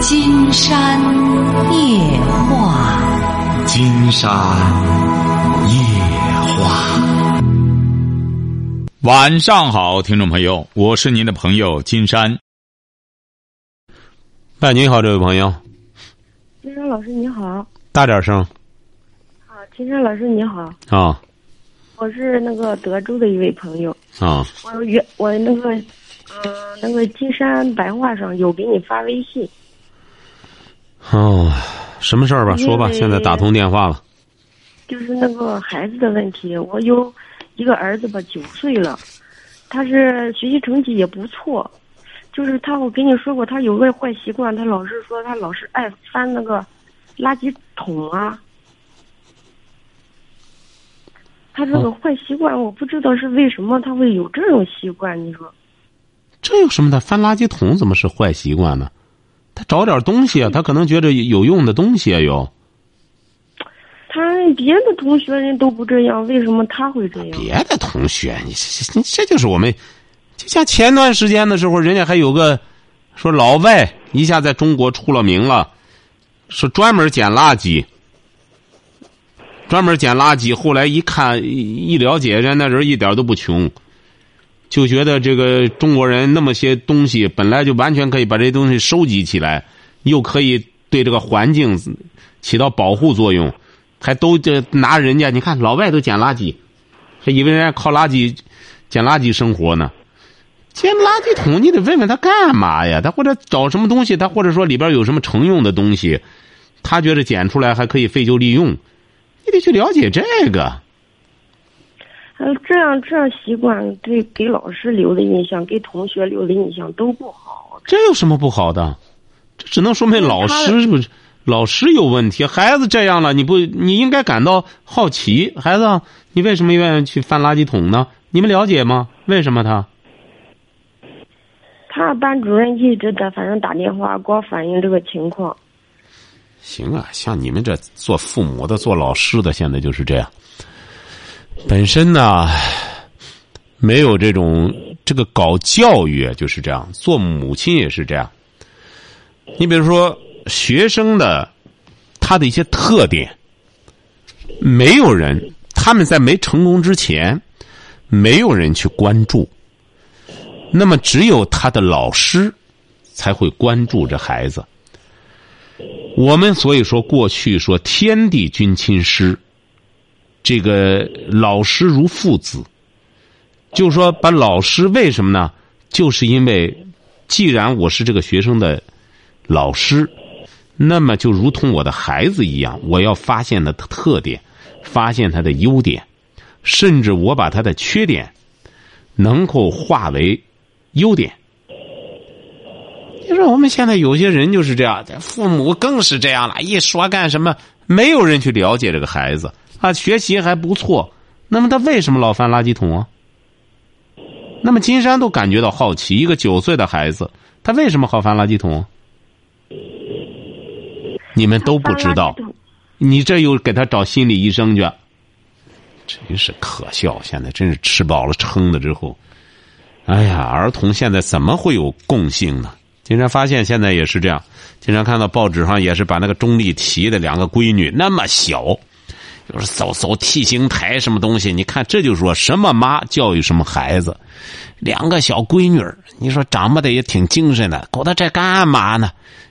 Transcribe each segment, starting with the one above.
金山夜话，金山夜话。晚上好，听众朋友，我是您的朋友金山。哎，你好，这位朋友。金山老师你好。大点声。啊，金山老师你好。啊。我是那个德州的一位朋友。啊。我原我那个，嗯，那个金山白话上有给你发微信。哦，什么事儿吧？说吧，现在打通电话了。就是那个孩子的问题，我有一个儿子吧，九岁了，他是学习成绩也不错，就是他，我跟你说过，他有个坏习惯，他老是说他老是爱翻那个垃圾桶啊。他这个坏习惯，我不知道是为什么他会有这种习惯，你说？这有什么的？翻垃圾桶怎么是坏习惯呢？他找点东西啊，他可能觉得有用的东西啊有。他别的同学人都不这样，为什么他会这样？别的同学，你这这就是我们，就像前段时间的时候，人家还有个说老外一下在中国出了名了，说专门捡垃圾，专门捡垃圾。后来一看一了解，人家那人一点都不穷。就觉得这个中国人那么些东西本来就完全可以把这些东西收集起来，又可以对这个环境起到保护作用，还都这拿人家你看老外都捡垃圾，还以为人家靠垃圾捡垃圾生活呢。捡垃圾桶你得问问他干嘛呀？他或者找什么东西？他或者说里边有什么成用的东西？他觉得捡出来还可以废旧利用，你得去了解这个。呃，这样这样习惯对给老师留的印象，给同学留的印象都不好。这有什么不好的？这只能说明老师不是老师有问题。孩子这样了，你不你应该感到好奇。孩子，你为什么愿意去翻垃圾桶呢？你们了解吗？为什么他？他班主任一直在，反正打电话给我反映这个情况。行啊，像你们这做父母的、做老师的，现在就是这样。本身呢，没有这种这个搞教育就是这样，做母亲也是这样。你比如说学生的他的一些特点，没有人他们在没成功之前，没有人去关注。那么只有他的老师才会关注这孩子。我们所以说过去说天地君亲师。这个老师如父子，就说把老师为什么呢？就是因为，既然我是这个学生的老师，那么就如同我的孩子一样，我要发现他的特点，发现他的优点，甚至我把他的缺点能够化为优点。你说我们现在有些人就是这样，父母更是这样了，一说干什么，没有人去了解这个孩子。啊，学习还不错，那么他为什么老翻垃圾桶啊？那么金山都感觉到好奇，一个九岁的孩子，他为什么好翻垃圾桶？你们都不知道，你这又给他找心理医生去，真是可笑！现在真是吃饱了撑的之后，哎呀，儿童现在怎么会有共性呢？金山发现现在也是这样，经常看到报纸上也是把那个钟丽缇的两个闺女那么小。就是走走 T 型台什么东西？你看，这就是说什么妈教育什么孩子。两个小闺女你说长不得也挺精神的，搞他这干嘛呢？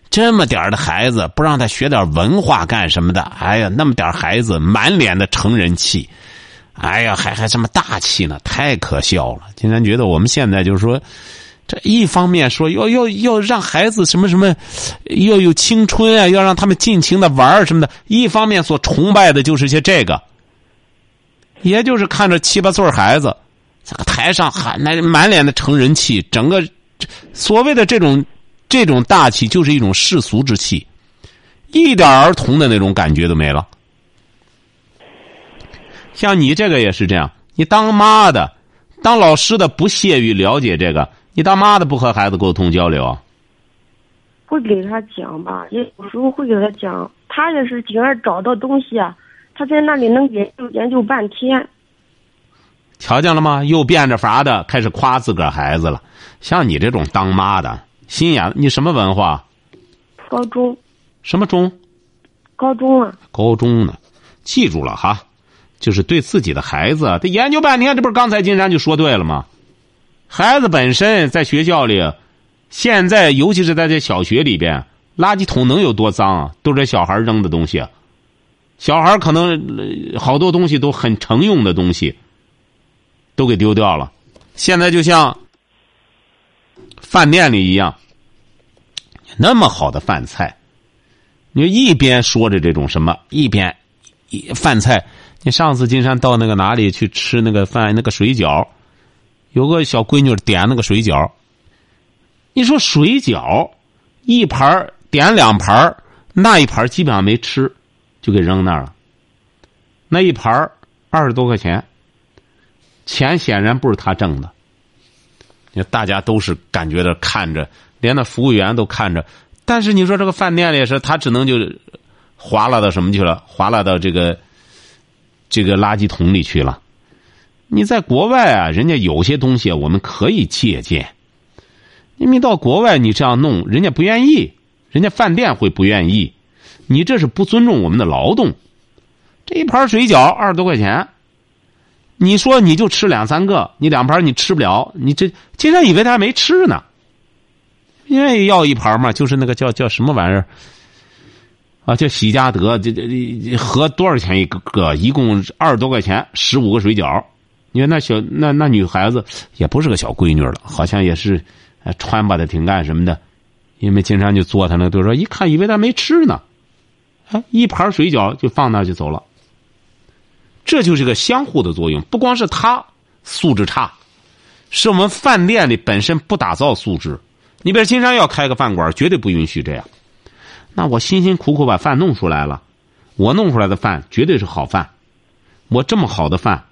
这么点的孩子，不让他学点文化干什么的？哎呀，那么点孩子，满脸的成人气，哎呀，还还这么大气呢，太可笑了！竟然觉得我们现在就是说。这一方面说要要要让孩子什么什么，要有青春啊，要让他们尽情的玩什么的。一方面所崇拜的就是些这个，也就是看着七八岁孩子，这个台上喊那满脸的成人气，整个所谓的这种这种大气，就是一种世俗之气，一点儿童的那种感觉都没了。像你这个也是这样，你当妈的、当老师的不屑于了解这个。你当妈的不和孩子沟通交流？会给他讲吧，也有时候会给他讲。他也是竟然找到东西啊，他在那里能研究研究半天。瞧见了吗？又变着法的开始夸自个儿孩子了。像你这种当妈的，心眼，你什么文化？高中，什么中？高中啊。高中呢？记住了哈，就是对自己的孩子，他研究半天，这不是刚才金山就说对了吗？孩子本身在学校里，现在尤其是在这小学里边，垃圾桶能有多脏啊？都是小孩扔的东西。小孩可能好多东西都很常用的东西，都给丢掉了。现在就像饭店里一样，那么好的饭菜，你一边说着这种什么，一边饭菜。你上次金山到那个哪里去吃那个饭，那个水饺，有个小闺女点那个水饺。你说水饺一盘点两盘那一盘基本上没吃，就给扔那儿了。那一盘儿二十多块钱，钱显然不是他挣的。你大家都是感觉着看着，连那服务员都看着。但是你说这个饭店里是，他只能就划拉到什么去了？划拉到这个这个垃圾桶里去了。你在国外啊，人家有些东西我们可以借鉴。因为到国外你这样弄，人家不愿意，人家饭店会不愿意。你这是不尊重我们的劳动。这一盘水饺二十多块钱，你说你就吃两三个，你两盘你吃不了，你这竟然以为他还没吃呢。因为要一盘嘛，就是那个叫叫什么玩意儿啊？叫喜家德，这这这合多少钱一个？一共二十多块钱，十五个水饺。你看那小那那女孩子也不是个小闺女了，好像也是穿吧的挺干什么的。因为经常就坐他那，就说一看以为他没吃呢，啊，一盘水饺就放那就走了。这就是个相互的作用，不光是他素质差，是我们饭店里本身不打造素质。你比如金山要开个饭馆，绝对不允许这样。那我辛辛苦苦把饭弄出来了，我弄出来的饭绝对是好饭。我这么好的饭，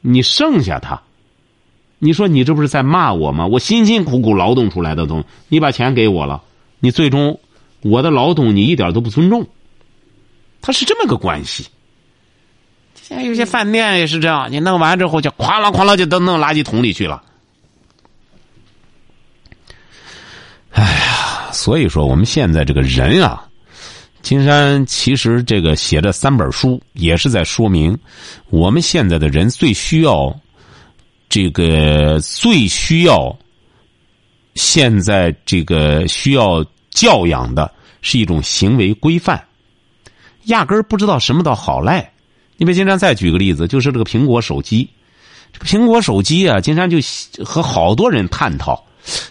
你剩下他，你说你这不是在骂我吗？我辛辛苦苦劳动出来的东西，你把钱给我了，你最终我的劳动你一点都不尊重，他是这么个关系。现在有些饭店也是这样，你弄完之后就哐啷哐啷就都弄垃圾桶里去了。哎呀，所以说我们现在这个人啊，金山其实这个写这三本书，也是在说明我们现在的人最需要这个最需要现在这个需要教养的是一种行为规范，压根儿不知道什么叫好赖。你别金山再举个例子，就是这个苹果手机，这个苹果手机啊，金山就和好多人探讨。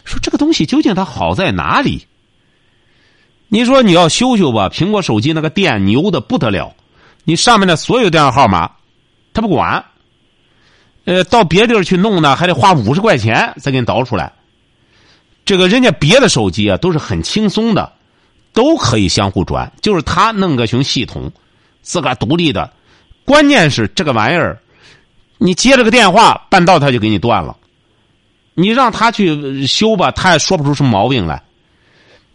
说这个东西究竟它好在哪里？你说你要修修吧，苹果手机那个电牛的不得了，你上面的所有电话号码，他不管。呃，到别地儿去弄呢，还得花五十块钱再给你导出来。这个人家别的手机啊，都是很轻松的，都可以相互转，就是他弄个熊系统，自个儿独立的。关键是这个玩意儿，你接了个电话，半道他就给你断了。你让他去修吧，他也说不出什么毛病来。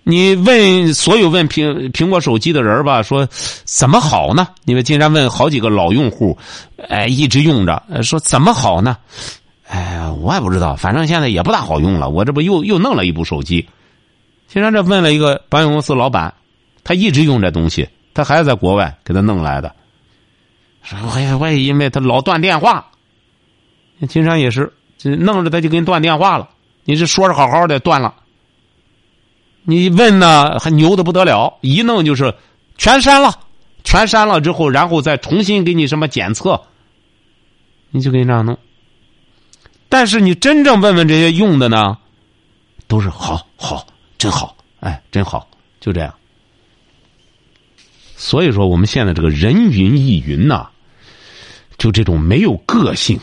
你问所有问苹苹果手机的人吧，说怎么好呢？你们竟然问好几个老用户，哎，一直用着，说怎么好呢？哎，我也不知道，反正现在也不大好用了。我这不又又弄了一部手机，竟然这问了一个保险公司老板，他一直用这东西，他还是在国外给他弄来的。说我我也因为他老断电话，金山也是。弄着他就给你断电话了，你这说着好好的断了。你问呢还牛的不得了，一弄就是全删了，全删了之后，然后再重新给你什么检测，你就给你这样弄。但是你真正问问这些用的呢，都是好好真好，哎真好，就这样。所以说我们现在这个人云亦云呐，就这种没有个性。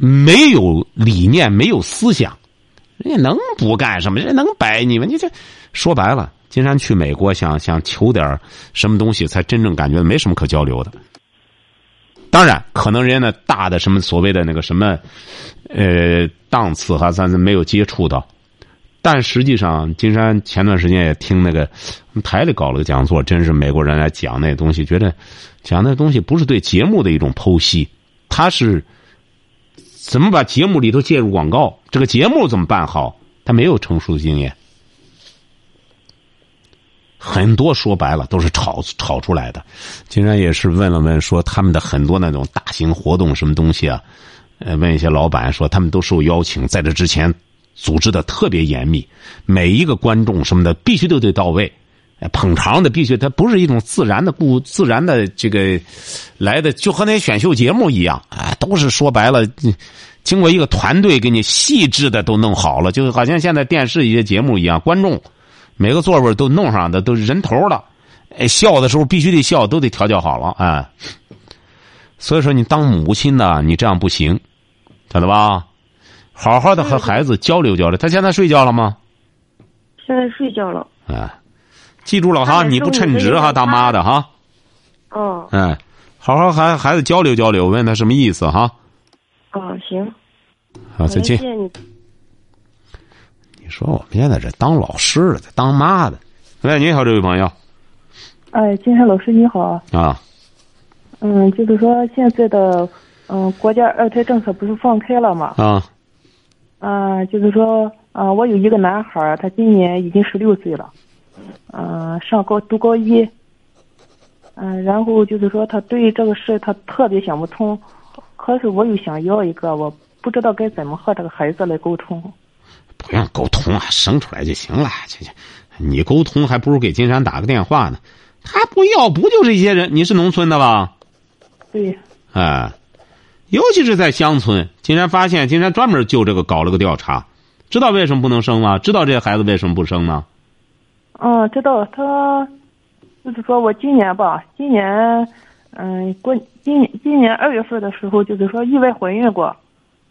没有理念，没有思想，人家能不干什么？人家能摆你们？你这说白了，金山去美国想想求点什么东西，才真正感觉没什么可交流的。当然，可能人家那大的什么所谓的那个什么，呃，档次哈，咱是没有接触到。但实际上，金山前段时间也听那个台里搞了个讲座，真是美国人来讲那东西，觉得讲那东西不是对节目的一种剖析，他是。怎么把节目里头介入广告？这个节目怎么办好？他没有成熟的经验。很多说白了都是炒炒出来的。竟然也是问了问，说他们的很多那种大型活动什么东西啊，呃，问一些老板说他们都受邀请，在这之前组织的特别严密，每一个观众什么的必须都得到位。捧场的必须，它不是一种自然的、故自然的这个来的，就和那选秀节目一样，啊，都是说白了，经过一个团队给你细致的都弄好了，就好像现在电视一些节目一样，观众每个座位都弄上的都是人头了，哎，笑的时候必须得笑，都得调教好了，哎。所以说，你当母亲的，你这样不行，晓得吧？好好的和孩子交流交流。他现在睡觉了吗？现在睡觉了。哎。记住了哈，你不称职哈，当妈的哈。哦。哎，好好和孩子交流交流，问他什么意思哈。哦，行。好，再见。你。你说我们现在这当老师的，当妈的。喂，你好，这位朋友。哎，金山老师你好。啊。嗯，就是说现在的嗯国家二胎政策不是放开了吗？啊。啊，就是说啊，我有一个男孩他今年已经十六岁了。嗯，上高读高一，嗯，然后就是说他对这个事他特别想不通，可是我又想要一个，我不知道该怎么和这个孩子来沟通。不用沟通啊，生出来就行了。这这，你沟通还不如给金山打个电话呢。他不要，不就这些人？你是农村的吧？对。啊，尤其是在乡村，金山发现，金山专门就这个搞了个调查，知道为什么不能生吗？知道这些孩子为什么不生吗？嗯，知道他，就是说我今年吧，今年，嗯，过今今年二月份的时候，就是说意外怀孕过，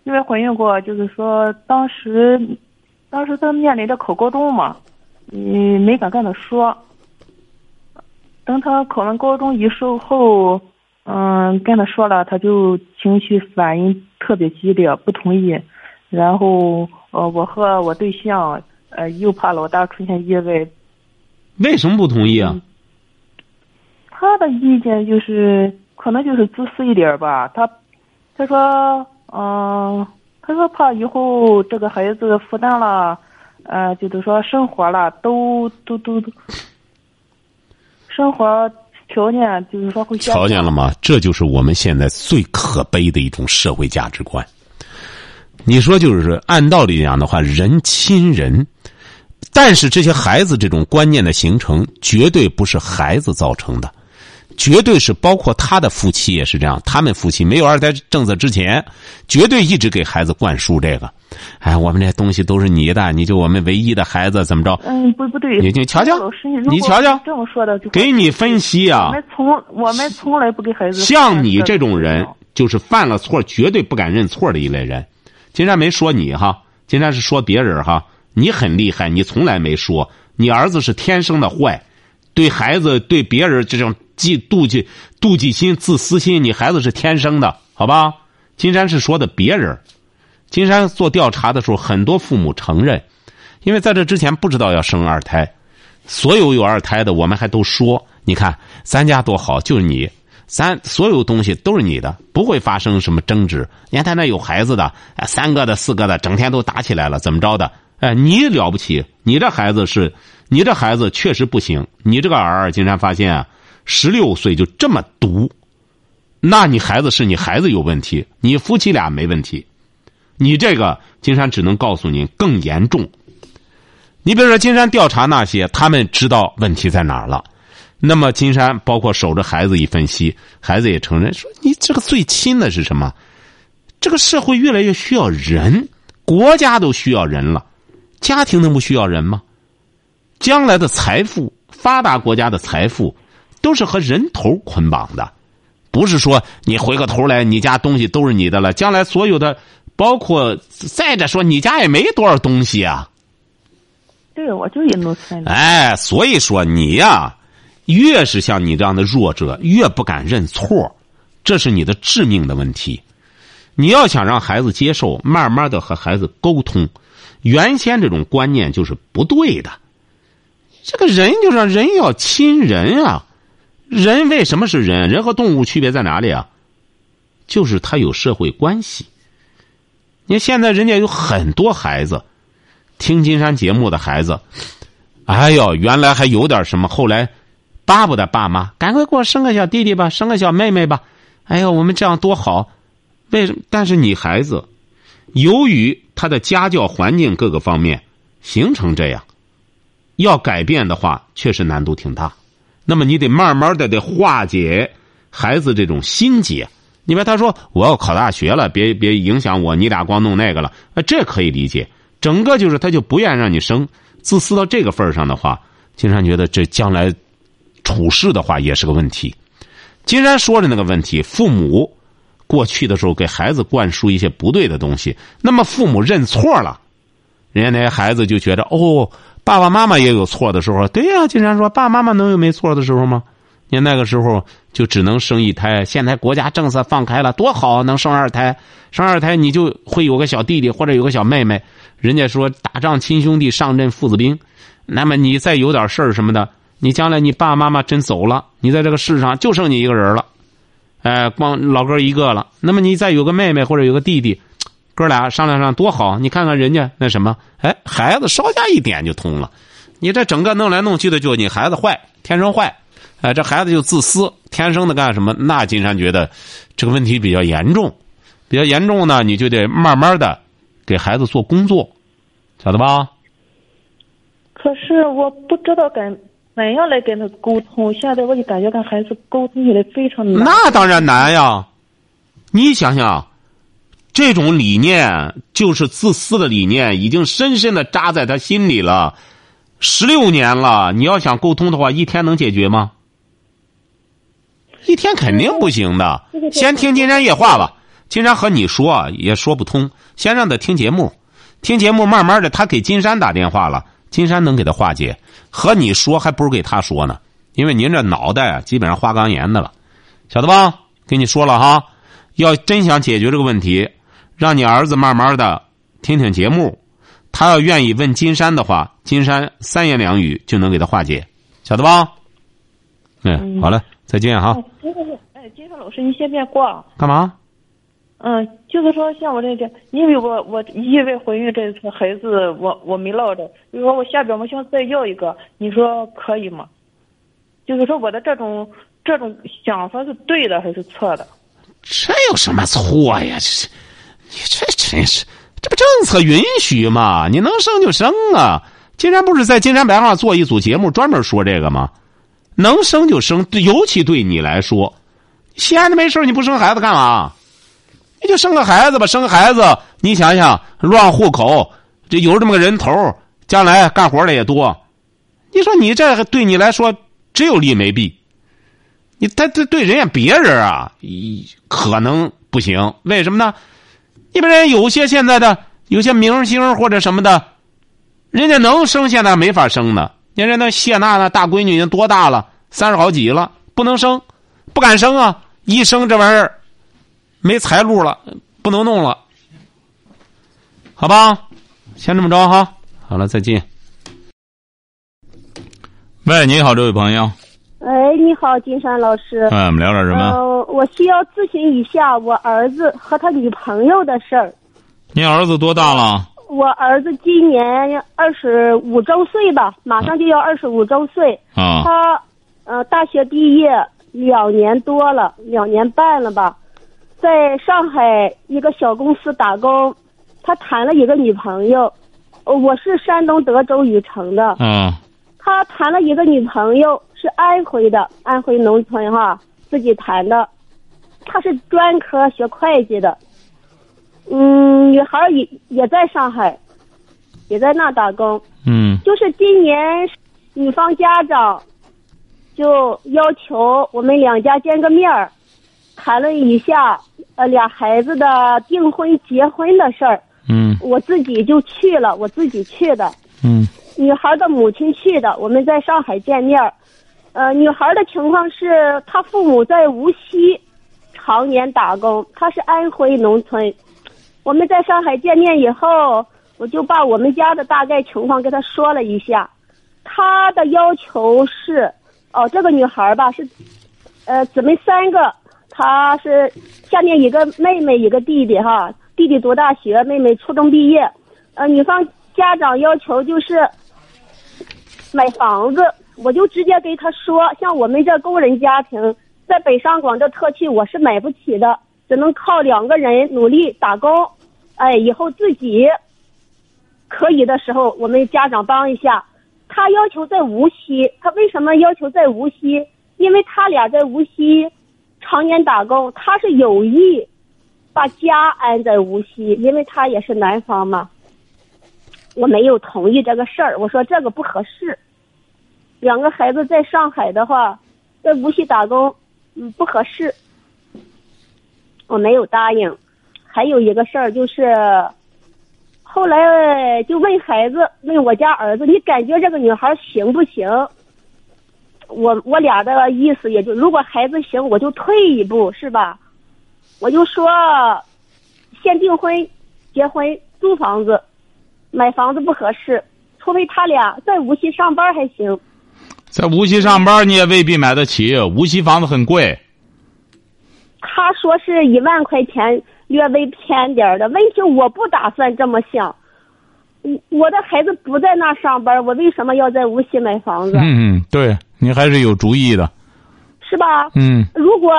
意外怀孕过，就是说当时，当时他面临着考高中嘛，嗯，没敢跟他说。等他考完高中一收后，嗯，跟他说了，他就情绪反应特别激烈，不同意。然后，呃，我和我对象，呃，又怕老大出现意外。为什么不同意啊？他的意见就是，可能就是自私一点吧。他他说，嗯，他说怕以后这个孩子负担了，呃，就是说生活了都都都都，生活条件就是说会条件了吗？这就是我们现在最可悲的一种社会价值观。你说，就是按道理讲的话，人亲人。但是这些孩子这种观念的形成，绝对不是孩子造成的，绝对是包括他的夫妻也是这样。他们夫妻没有二胎政策之前，绝对一直给孩子灌输这个。哎，我们这些东西都是你的，你就我们唯一的孩子，怎么着？嗯，不不对，你你瞧瞧，你瞧瞧，这么说的，给你分析啊。我们从我们从来不给孩子。像你这种人，就是犯了错绝对不敢认错的一类人。金山没说你哈，金山是说别人哈。你很厉害，你从来没说你儿子是天生的坏，对孩子对别人这种嫉妒忌、妒忌心、自私心，你孩子是天生的，好吧？金山是说的别人。金山做调查的时候，很多父母承认，因为在这之前不知道要生二胎，所有有二胎的，我们还都说，你看咱家多好，就是你，咱所有东西都是你的，不会发生什么争执。你看他那有孩子的，三个的、四个的，整天都打起来了，怎么着的？哎，你了不起！你这孩子是，你这孩子确实不行。你这个儿竟然发现啊，十六岁就这么毒，那你孩子是你孩子有问题，你夫妻俩没问题。你这个金山只能告诉你更严重。你比如说，金山调查那些，他们知道问题在哪儿了。那么，金山包括守着孩子一分析，孩子也承认说：“你这个最亲的是什么？这个社会越来越需要人，国家都需要人了。”家庭能不需要人吗？将来的财富，发达国家的财富，都是和人头捆绑的，不是说你回过头来，你家东西都是你的了。将来所有的，包括再者说，你家也没多少东西啊。对，我就一农村的。哎，所以说你呀，越是像你这样的弱者，越不敢认错，这是你的致命的问题。你要想让孩子接受，慢慢的和孩子沟通。原先这种观念就是不对的，这个人就是人要亲人啊，人为什么是人？人和动物区别在哪里啊？就是他有社会关系。你看现在人家有很多孩子，听金山节目的孩子，哎呦，原来还有点什么，后来巴不得爸妈赶快给我生个小弟弟吧，生个小妹妹吧。哎呦，我们这样多好。为什么？但是你孩子，由于他的家教环境各个方面形成这样，要改变的话，确实难度挺大。那么你得慢慢的得化解孩子这种心结。你别他说我要考大学了，别别影响我，你俩光弄那个了，啊，这可以理解。整个就是他就不愿意让你生，自私到这个份儿上的话，金山觉得这将来处事的话也是个问题。金山说的那个问题，父母过去的时候给孩子灌输一些不对的东西，那么父母认错了，人家那些孩子就觉得哦，爸爸妈妈也有错的时候。对呀，金山说，爸爸妈妈能有没错的时候吗？你那个时候就只能生一胎，现在国家政策放开了，多好，能生二胎，生二胎你就会有个小弟弟或者有个小妹妹。人家说打仗亲兄弟，上阵父子兵。那么你再有点事儿什么的，你将来你爸爸妈妈真走了，你在这个世上就剩你一个人了，哎，光老哥一个了。那么你再有个妹妹或者有个弟弟，哥俩商量商量多好。你看看人家那什么，哎，孩子稍加一点就通了。你这整个弄来弄去的，就你孩子坏，天生坏。哎，这孩子就自私，天生的干什么？那金山觉得这个问题比较严重，比较严重呢，你就得慢慢的给孩子做工作，晓得吧？可是我不知道该怎样来跟他沟通，现在我就感觉跟孩子沟通起来非常难。那当然难呀！你想想，这种理念就是自私的理念，已经深深的扎在他心里了，十六年了。你要想沟通的话，一天能解决吗？一天肯定不行的。先听金山夜话吧，金山和你说也说不通，先让他听节目，听节目，慢慢的他给金山打电话了。金山能给他化解，和你说还不如给他说呢，因为您这脑袋啊，基本上花岗岩的了，晓得吧？跟你说了哈，要真想解决这个问题，让你儿子慢慢的听听节目，他要愿意问金山的话，金山三言两语就能给他化解，晓得吧？嗯，好嘞，再见哈。哎，金山老师，你先别挂。干嘛？嗯，就是说像我这点，因为我我意外怀孕这次孩子我我没落着，就说我下边我想再要一个，你说可以吗？就是说我的这种这种想法是对的还是错的？这有什么错呀？这是你这真是，这不政策允许吗？你能生就生啊！金山不是在金山白话做一组节目专门说这个吗？能生就生，尤其对你来说，闲着没事你不生孩子干嘛？就生个孩子吧，生个孩子，你想想，乱户口，这有这么个人头，将来干活的也多。你说你这对你来说只有利没弊。你他他对人家别人啊，可能不行。为什么呢？你比人有些现在的有些明星或者什么的，人家能生，现在没法生呢。你看那谢娜那大闺女已经多大了？三十好几了，不能生，不敢生啊！一生这玩意儿。没财路了，不能弄了，好吧，先这么着哈。好了，再见。喂，你好，这位朋友。哎，你好，金山老师。哎，我们聊点什么？呃，我需要咨询一下我儿子和他女朋友的事儿。你儿子多大了？我儿子今年二十五周岁吧，马上就要二十五周岁。啊。他呃，大学毕业两年多了，两年半了吧。在上海一个小公司打工，他谈了一个女朋友。我是山东德州禹城的。嗯。他谈了一个女朋友，是安徽的，安徽农村哈，自己谈的。他是专科学会计的。嗯，女孩也也在上海，也在那打工。嗯。就是今年，女方家长就要求我们两家见个面儿。谈了一下，呃，俩孩子的订婚、结婚的事儿。嗯。我自己就去了，我自己去的。嗯。女孩的母亲去的，我们在上海见面儿。呃，女孩的情况是，她父母在无锡常年打工，她是安徽农村。我们在上海见面以后，我就把我们家的大概情况跟她说了一下。她的要求是，哦，这个女孩吧是，呃，姊妹三个。他是下面一个妹妹一个弟弟哈，弟弟读大学，妹妹初中毕业。呃，女方家长要求就是买房子，我就直接给他说，像我们这工人家庭，在北上广这特区我是买不起的，只能靠两个人努力打工，哎，以后自己可以的时候，我们家长帮一下。他要求在无锡，他为什么要求在无锡？因为他俩在无锡常年打工，他是有意把家安在无锡，因为他也是南方嘛。我没有同意这个事儿，我说这个不合适。两个孩子在上海的话，在无锡打工，嗯，不合适。我没有答应。还有一个事儿就是，后来就问孩子，问我家儿子，你感觉这个女孩行不行？我我俩的意思也就，如果孩子行，我就退一步，是吧？我就说，先订婚、结婚、租房子，买房子不合适，除非他俩在无锡上班还行。在无锡上班你也未必买得起，无锡房子很贵。他说是一万块钱，略微偏点的。问题我不打算这么想，我我的孩子不在那上班，我为什么要在无锡买房子？嗯嗯，对。你还是有主意的，是吧？嗯。如果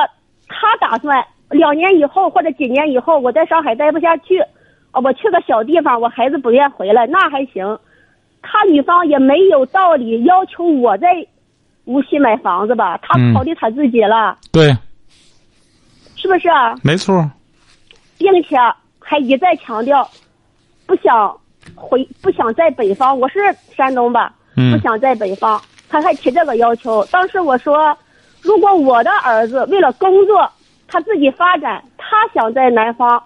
他打算两年以后或者几年以后我在上海待不下去，我去个小地方，我孩子不愿回来，那还行。他女方也没有道理要求我在无锡买房子吧？他考虑他自己了。对。是不是？没错。并且还一再强调，不想回，不想在北方。我是山东吧？嗯。不想在北方。他还提这个要求，当时我说，如果我的儿子为了工作，他自己发展，他想在南方，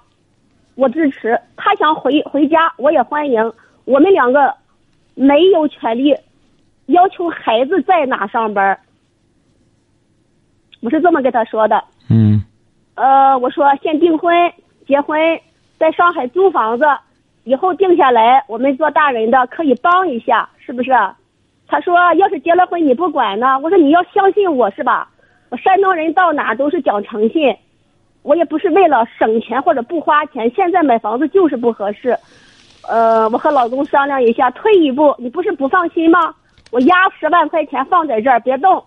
我支持；他想回回家，我也欢迎。我们两个没有权利要求孩子在哪上班，我是这么跟他说的。嗯。呃，我说先订婚、结婚，在上海租房子，以后定下来，我们做大人的可以帮一下，是不是？他说：“要是结了婚你不管呢？”我说：“你要相信我是吧？我山东人到哪都是讲诚信，我也不是为了省钱或者不花钱。现在买房子就是不合适。呃，我和老公商量一下，退一步。你不是不放心吗？我压十万块钱放在这儿，别动。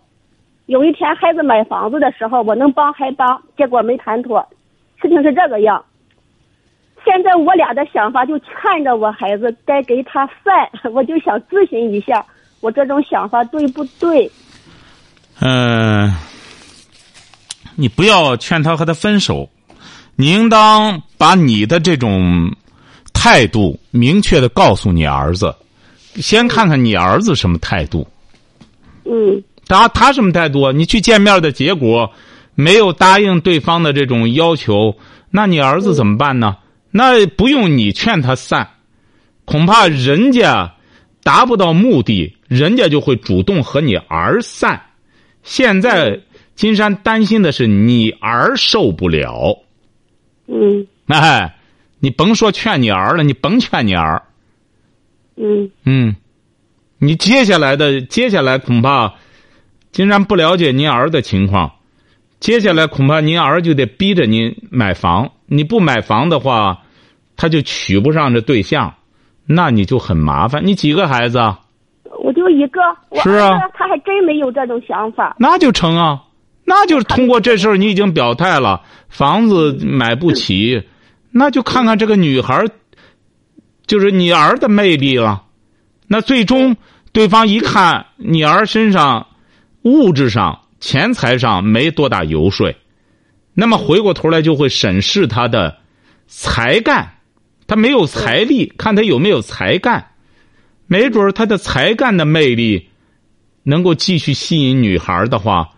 有一天孩子买房子的时候，我能帮还帮。结果没谈妥，事情是这个样。现在我俩的想法就看着我孩子该给他饭，我就想咨询一下。”我这种想法对不对？嗯，你不要劝他和他分手，你应当把你的这种态度明确的告诉你儿子，先看看你儿子什么态度。嗯。他他什么态度？你去见面的结果没有答应对方的这种要求，那你儿子怎么办呢？那不用你劝他散，恐怕人家。达不到目的，人家就会主动和你儿散。现在金山担心的是你儿受不了。嗯。哎，你甭说劝你儿了，你甭劝你儿。嗯。嗯，你接下来的接下来恐怕，金山不了解您儿的情况。接下来恐怕您儿就得逼着您买房，你不买房的话，他就娶不上这对象。那你就很麻烦。你几个孩子？我就一个。是啊，他还真没有这种想法。那就成啊，那就是通过这事儿，你已经表态了，房子买不起，那就看看这个女孩，就是你儿的魅力了。那最终对方一看你儿身上物质上、钱财上没多大游说，那么回过头来就会审视他的才干。他没有财力，看他有没有才干，没准他的才干的魅力能够继续吸引女孩的话，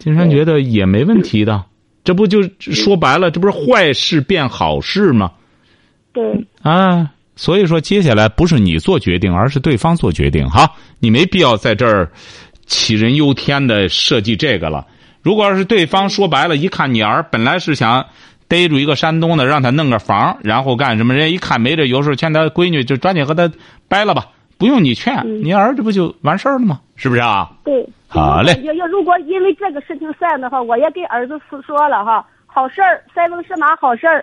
金山觉得也没问题的。这不就说白了，这不是坏事变好事吗？对。啊，所以说接下来不是你做决定，而是对方做决定哈。你没必要在这儿杞人忧天的设计这个了。如果要是对方说白了，一看你儿本来是想。逮住一个山东的，让他弄个房，然后干什么？人家一看没这，有时候劝他闺女就抓紧和他掰了吧，不用你劝，你儿子不就完事儿了吗？是不是啊？对，好嘞。要要如果因为这个事情散的话，我也给儿子说了哈，好事儿，塞翁失马，好事儿。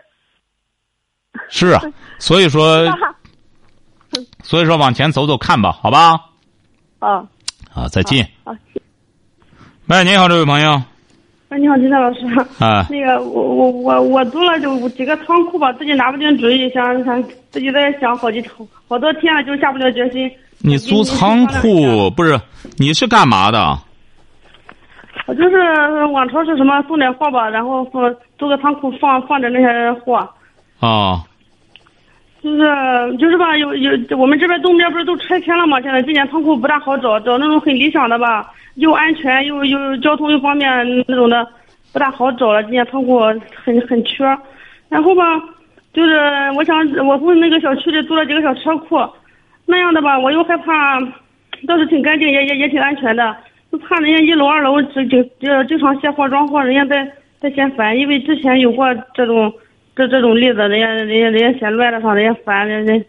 是啊，所以说，所以说往前走走看吧，好吧。啊啊，再见。啊，喂，你好，这位朋友。哎，你好，金山老师。啊。那个，我我我我租了就几个仓库吧，自己拿不定主意，想想自己在想好几好多天了，就下不了决心。你租仓库不是？你是干嘛的？我就是往超市什么送点货吧，然后放租个仓库放放着那些货。啊。就是就是吧，有有我们这边东边不是都拆迁了吗？现在今年仓库不大好找，找那种很理想的吧，又安全又又交通又方便那种的，不大好找了。今年仓库很很缺，然后吧，就是我想我从那个小区里租了几个小车库，那样的吧，我又害怕，倒是挺干净，也也也挺安全的，就怕人家一楼二楼经经经常卸货装货，人家在在嫌烦，因为之前有过这种。这这种例子，人家人家人家嫌乱了，上人家烦，人家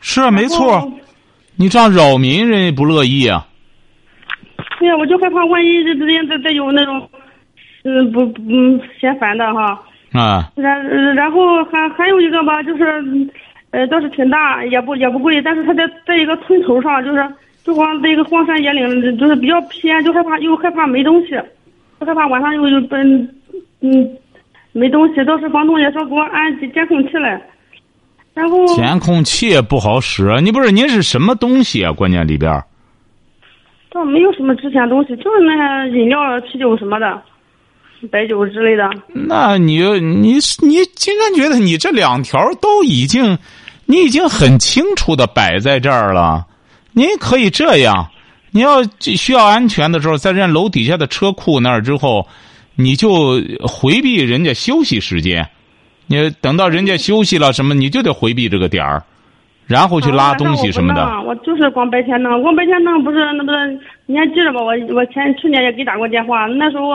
是啊，没错。你这样扰民，人家不乐意啊。对呀，我就害怕万一这之间再再有那种，嗯，不嗯嫌烦的哈。啊。然然后还还有一个吧，就是，呃，倒是挺大，也不也不贵，但是他在在一个村头上，就是就光在一个荒山野岭，就是比较偏，就害怕又害怕没东西，就害怕晚上又又奔嗯。没东西，倒是房东也说给我安监控器来，然后监控器也不好使。你不是您是什么东西啊？关键里边倒没有什么值钱东西，就是那些饮料、啤酒什么的，白酒之类的。那你你你竟然觉得你这两条都已经，你已经很清楚的摆在这儿了。您可以这样，你要需要安全的时候，在人家楼底下的车库那儿之后。你就回避人家休息时间，你等到人家休息了什么，你就得回避这个点儿，然后去拉东西什么的。我就是光白天弄，光白天弄不是那不是？你还记着吧？我我前去年也给打过电话，那时候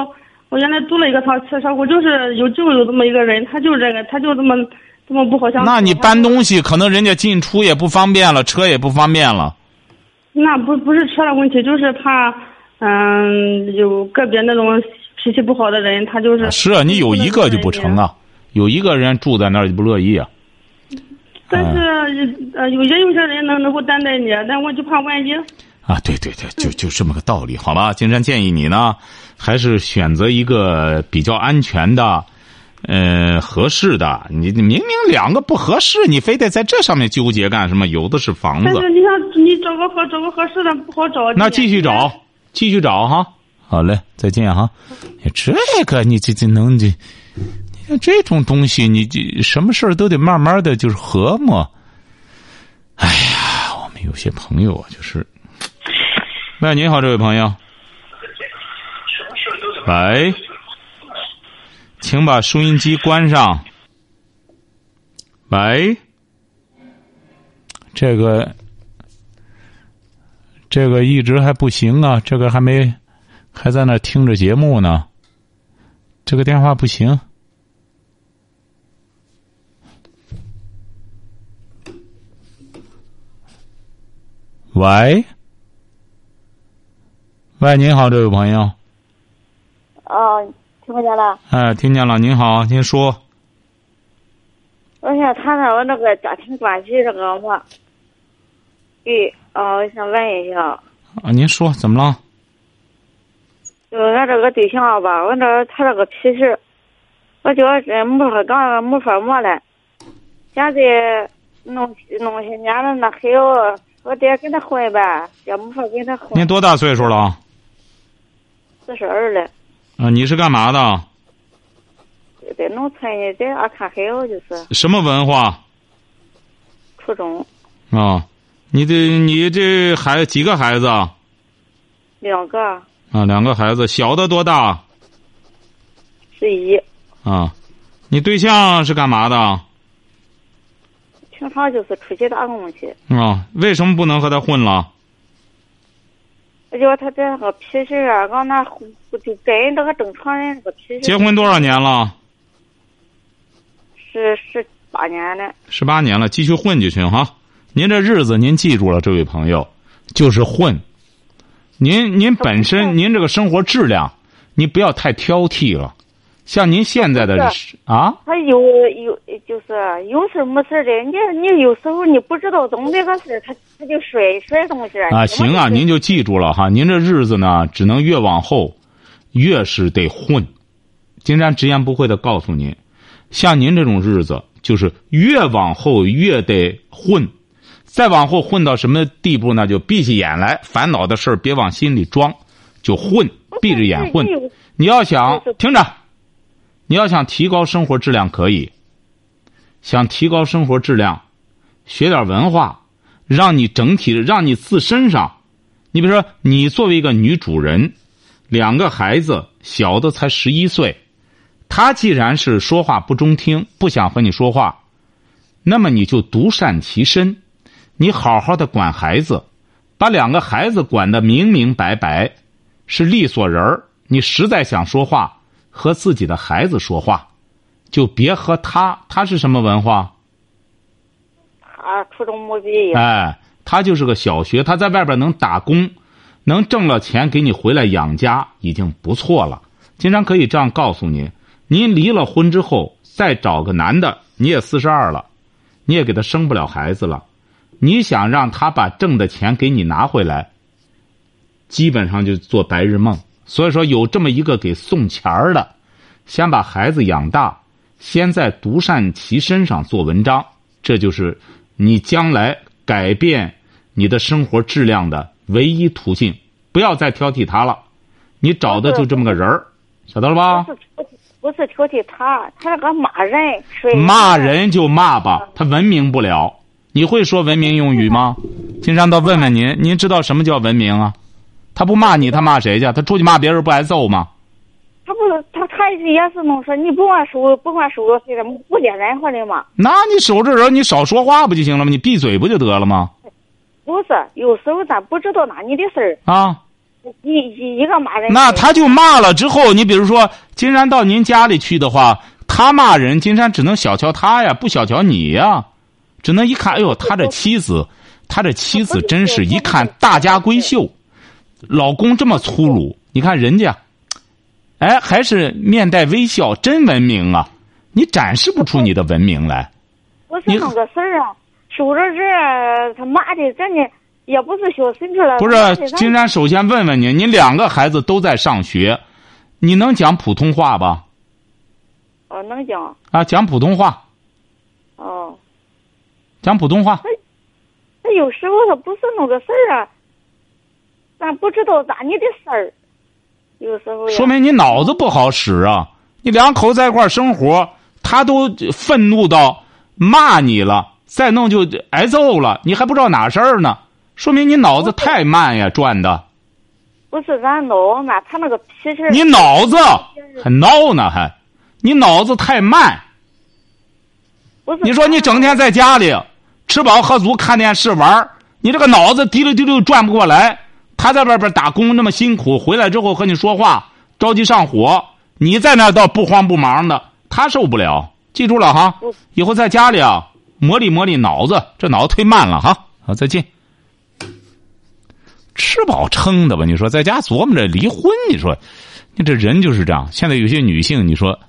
我原来租了一个仓车车库，就是有就有这么一个人，他就这个，他就这么这么不好相处。那你搬东西可能人家进出也不方便了，车也不方便了。那不不是车的问题，就是怕嗯有个别那种。脾气不好的人，他就是是啊，你有一个就不成啊，有一个人住在那儿就不乐意啊。但是呃，有些有些人能能够担待你，但我就怕万一。啊，对对对，就就这么个道理，好吧？金山建议你呢，还是选择一个比较安全的，呃，合适的。你明明两个不合适，你非得在这上面纠结干什么？有的是房子。但是你想，你找个合找个合适的不好找。那继续找，继续找哈。好嘞，再见哈！你这个你这这能这，像这种东西，你这什么事儿都得慢慢的就是和睦。哎呀，我们有些朋友啊，就是，喂，你好，这位朋友。喂，请把收音机关上。喂，这个，这个一直还不行啊，这个还没。还在那听着节目呢，这个电话不行。喂，喂，您好，这位朋友。哦，听不见了。哎，听见了。您好，您说。我想谈谈我那个家庭关系这个我，对，哦，我想问一下。啊，您说怎么了？就俺这个对象吧，我这他这个脾气，我觉得没法干，没法磨了。现在弄弄些年了，那还要我得跟他混吧，也没法跟他混。您多大岁数了？四十二了。啊，你是干嘛的？在农村呢，在阿看孩子就是。什么文化？初中。啊，你这你这孩几个孩子？两个。啊，两个孩子，小的多大？十一。啊，你对象是干嘛的？平常就是出去打工去。啊，为什么不能和他混了？我觉得他这个脾气啊，俺那就跟这个正常人这个脾气。结婚多少年了？是十八年了。十八年了，继续混就行哈。您这日子您记住了，这位朋友，就是混。您您本身您这个生活质量，你不要太挑剔了。像您现在的是啊，他有有就是有事没事的，你你有时候你不知道怎么个事，他他就摔摔东西啊。行啊，您就记住了哈，您这日子呢，只能越往后，越是得混。金山直言不讳的告诉您，像您这种日子，就是越往后越得混，再往后混到什么地步呢？就闭起眼来，烦恼的事儿别往心里装，就混，闭着眼混。你要想听着。你要想提高生活质量，可以。想提高生活质量，学点文化，让你整体，让你自身上，你比如说，你作为一个女主人，两个孩子，小的才十一岁，他既然是说话不中听，不想和你说话，那么你就独善其身，你好好的管孩子，把两个孩子管得明明白白，是利索人儿。你实在想说话。和自己的孩子说话，就别和他。他是什么文化？他初中没毕业。哎，他就是个小学，他在外边能打工，能挣了钱给你回来养家，已经不错了。经常可以这样告诉您：您离了婚之后，再找个男的，你也四十二了，你也给他生不了孩子了。你想让他把挣的钱给你拿回来，基本上就做白日梦。所以说，有这么一个给送钱儿的，先把孩子养大，先在独善其身上做文章，这就是你将来改变你的生活质量的唯一途径。不要再挑剔他了，你找的就这么个人儿，晓得了吧？不是不是挑剔他，他是个骂人，骂人就骂吧，他文明不了。你会说文明用语吗？金山倒问问您，您知道什么叫文明啊？他不骂你，他骂谁去？他出去骂别人不挨揍吗？他不，他他也是弄说，你不管收，不管收着谁的，不连任何的吗？那你守着人，你少说话不就行了吗？你闭嘴不就得了吗？不是，有时候咱不知道哪里的事儿啊。一一一个骂人。那他就骂了之后，你比如说金山到您家里去的话，他骂人，金山只能小瞧他呀，不小瞧你呀，只能一看，哎呦，他这妻子，他这妻子真是一看大家闺秀。老公这么粗鲁，你看人家，哎，还是面带微笑，真文明啊！你展示不出你的文明来。不是那个事儿啊，收着这他骂的，真的也不是小孙子了。不是，金山首先问问你，你两个孩子都在上学，你能讲普通话吧？哦，能讲。啊，讲普通话。哦。讲普通话。他他有时候他不是那个事儿啊。咱不知道咋你的事儿，有时候说明你脑子不好使啊！你两口子在一块生活，他都愤怒到骂你了，再弄就挨揍了，你还不知道哪事儿呢？说明你脑子太慢呀，转的。不是咱脑慢，他那个脾气。你脑子还孬呢，还你脑子太慢。你说你整天在家里吃饱喝足看电视玩你这个脑子滴溜滴溜转不过来。他在外边打工那么辛苦，回来之后和你说话着急上火，你在那倒不慌不忙的，他受不了。记住了哈，以后在家里啊磨砺磨砺脑子，这脑子忒慢了哈。好，再见。吃饱撑的吧？你说在家琢磨着离婚？你说，你这人就是这样。现在有些女性，你说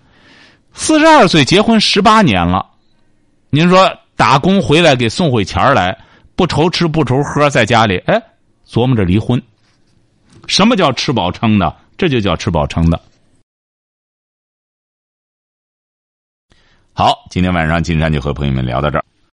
四十二岁结婚十八年了，您说打工回来给送回钱来，不愁吃不愁喝，在家里哎。琢磨着离婚，什么叫吃饱撑的？这就叫吃饱撑的。好，今天晚上金山就和朋友们聊到这儿。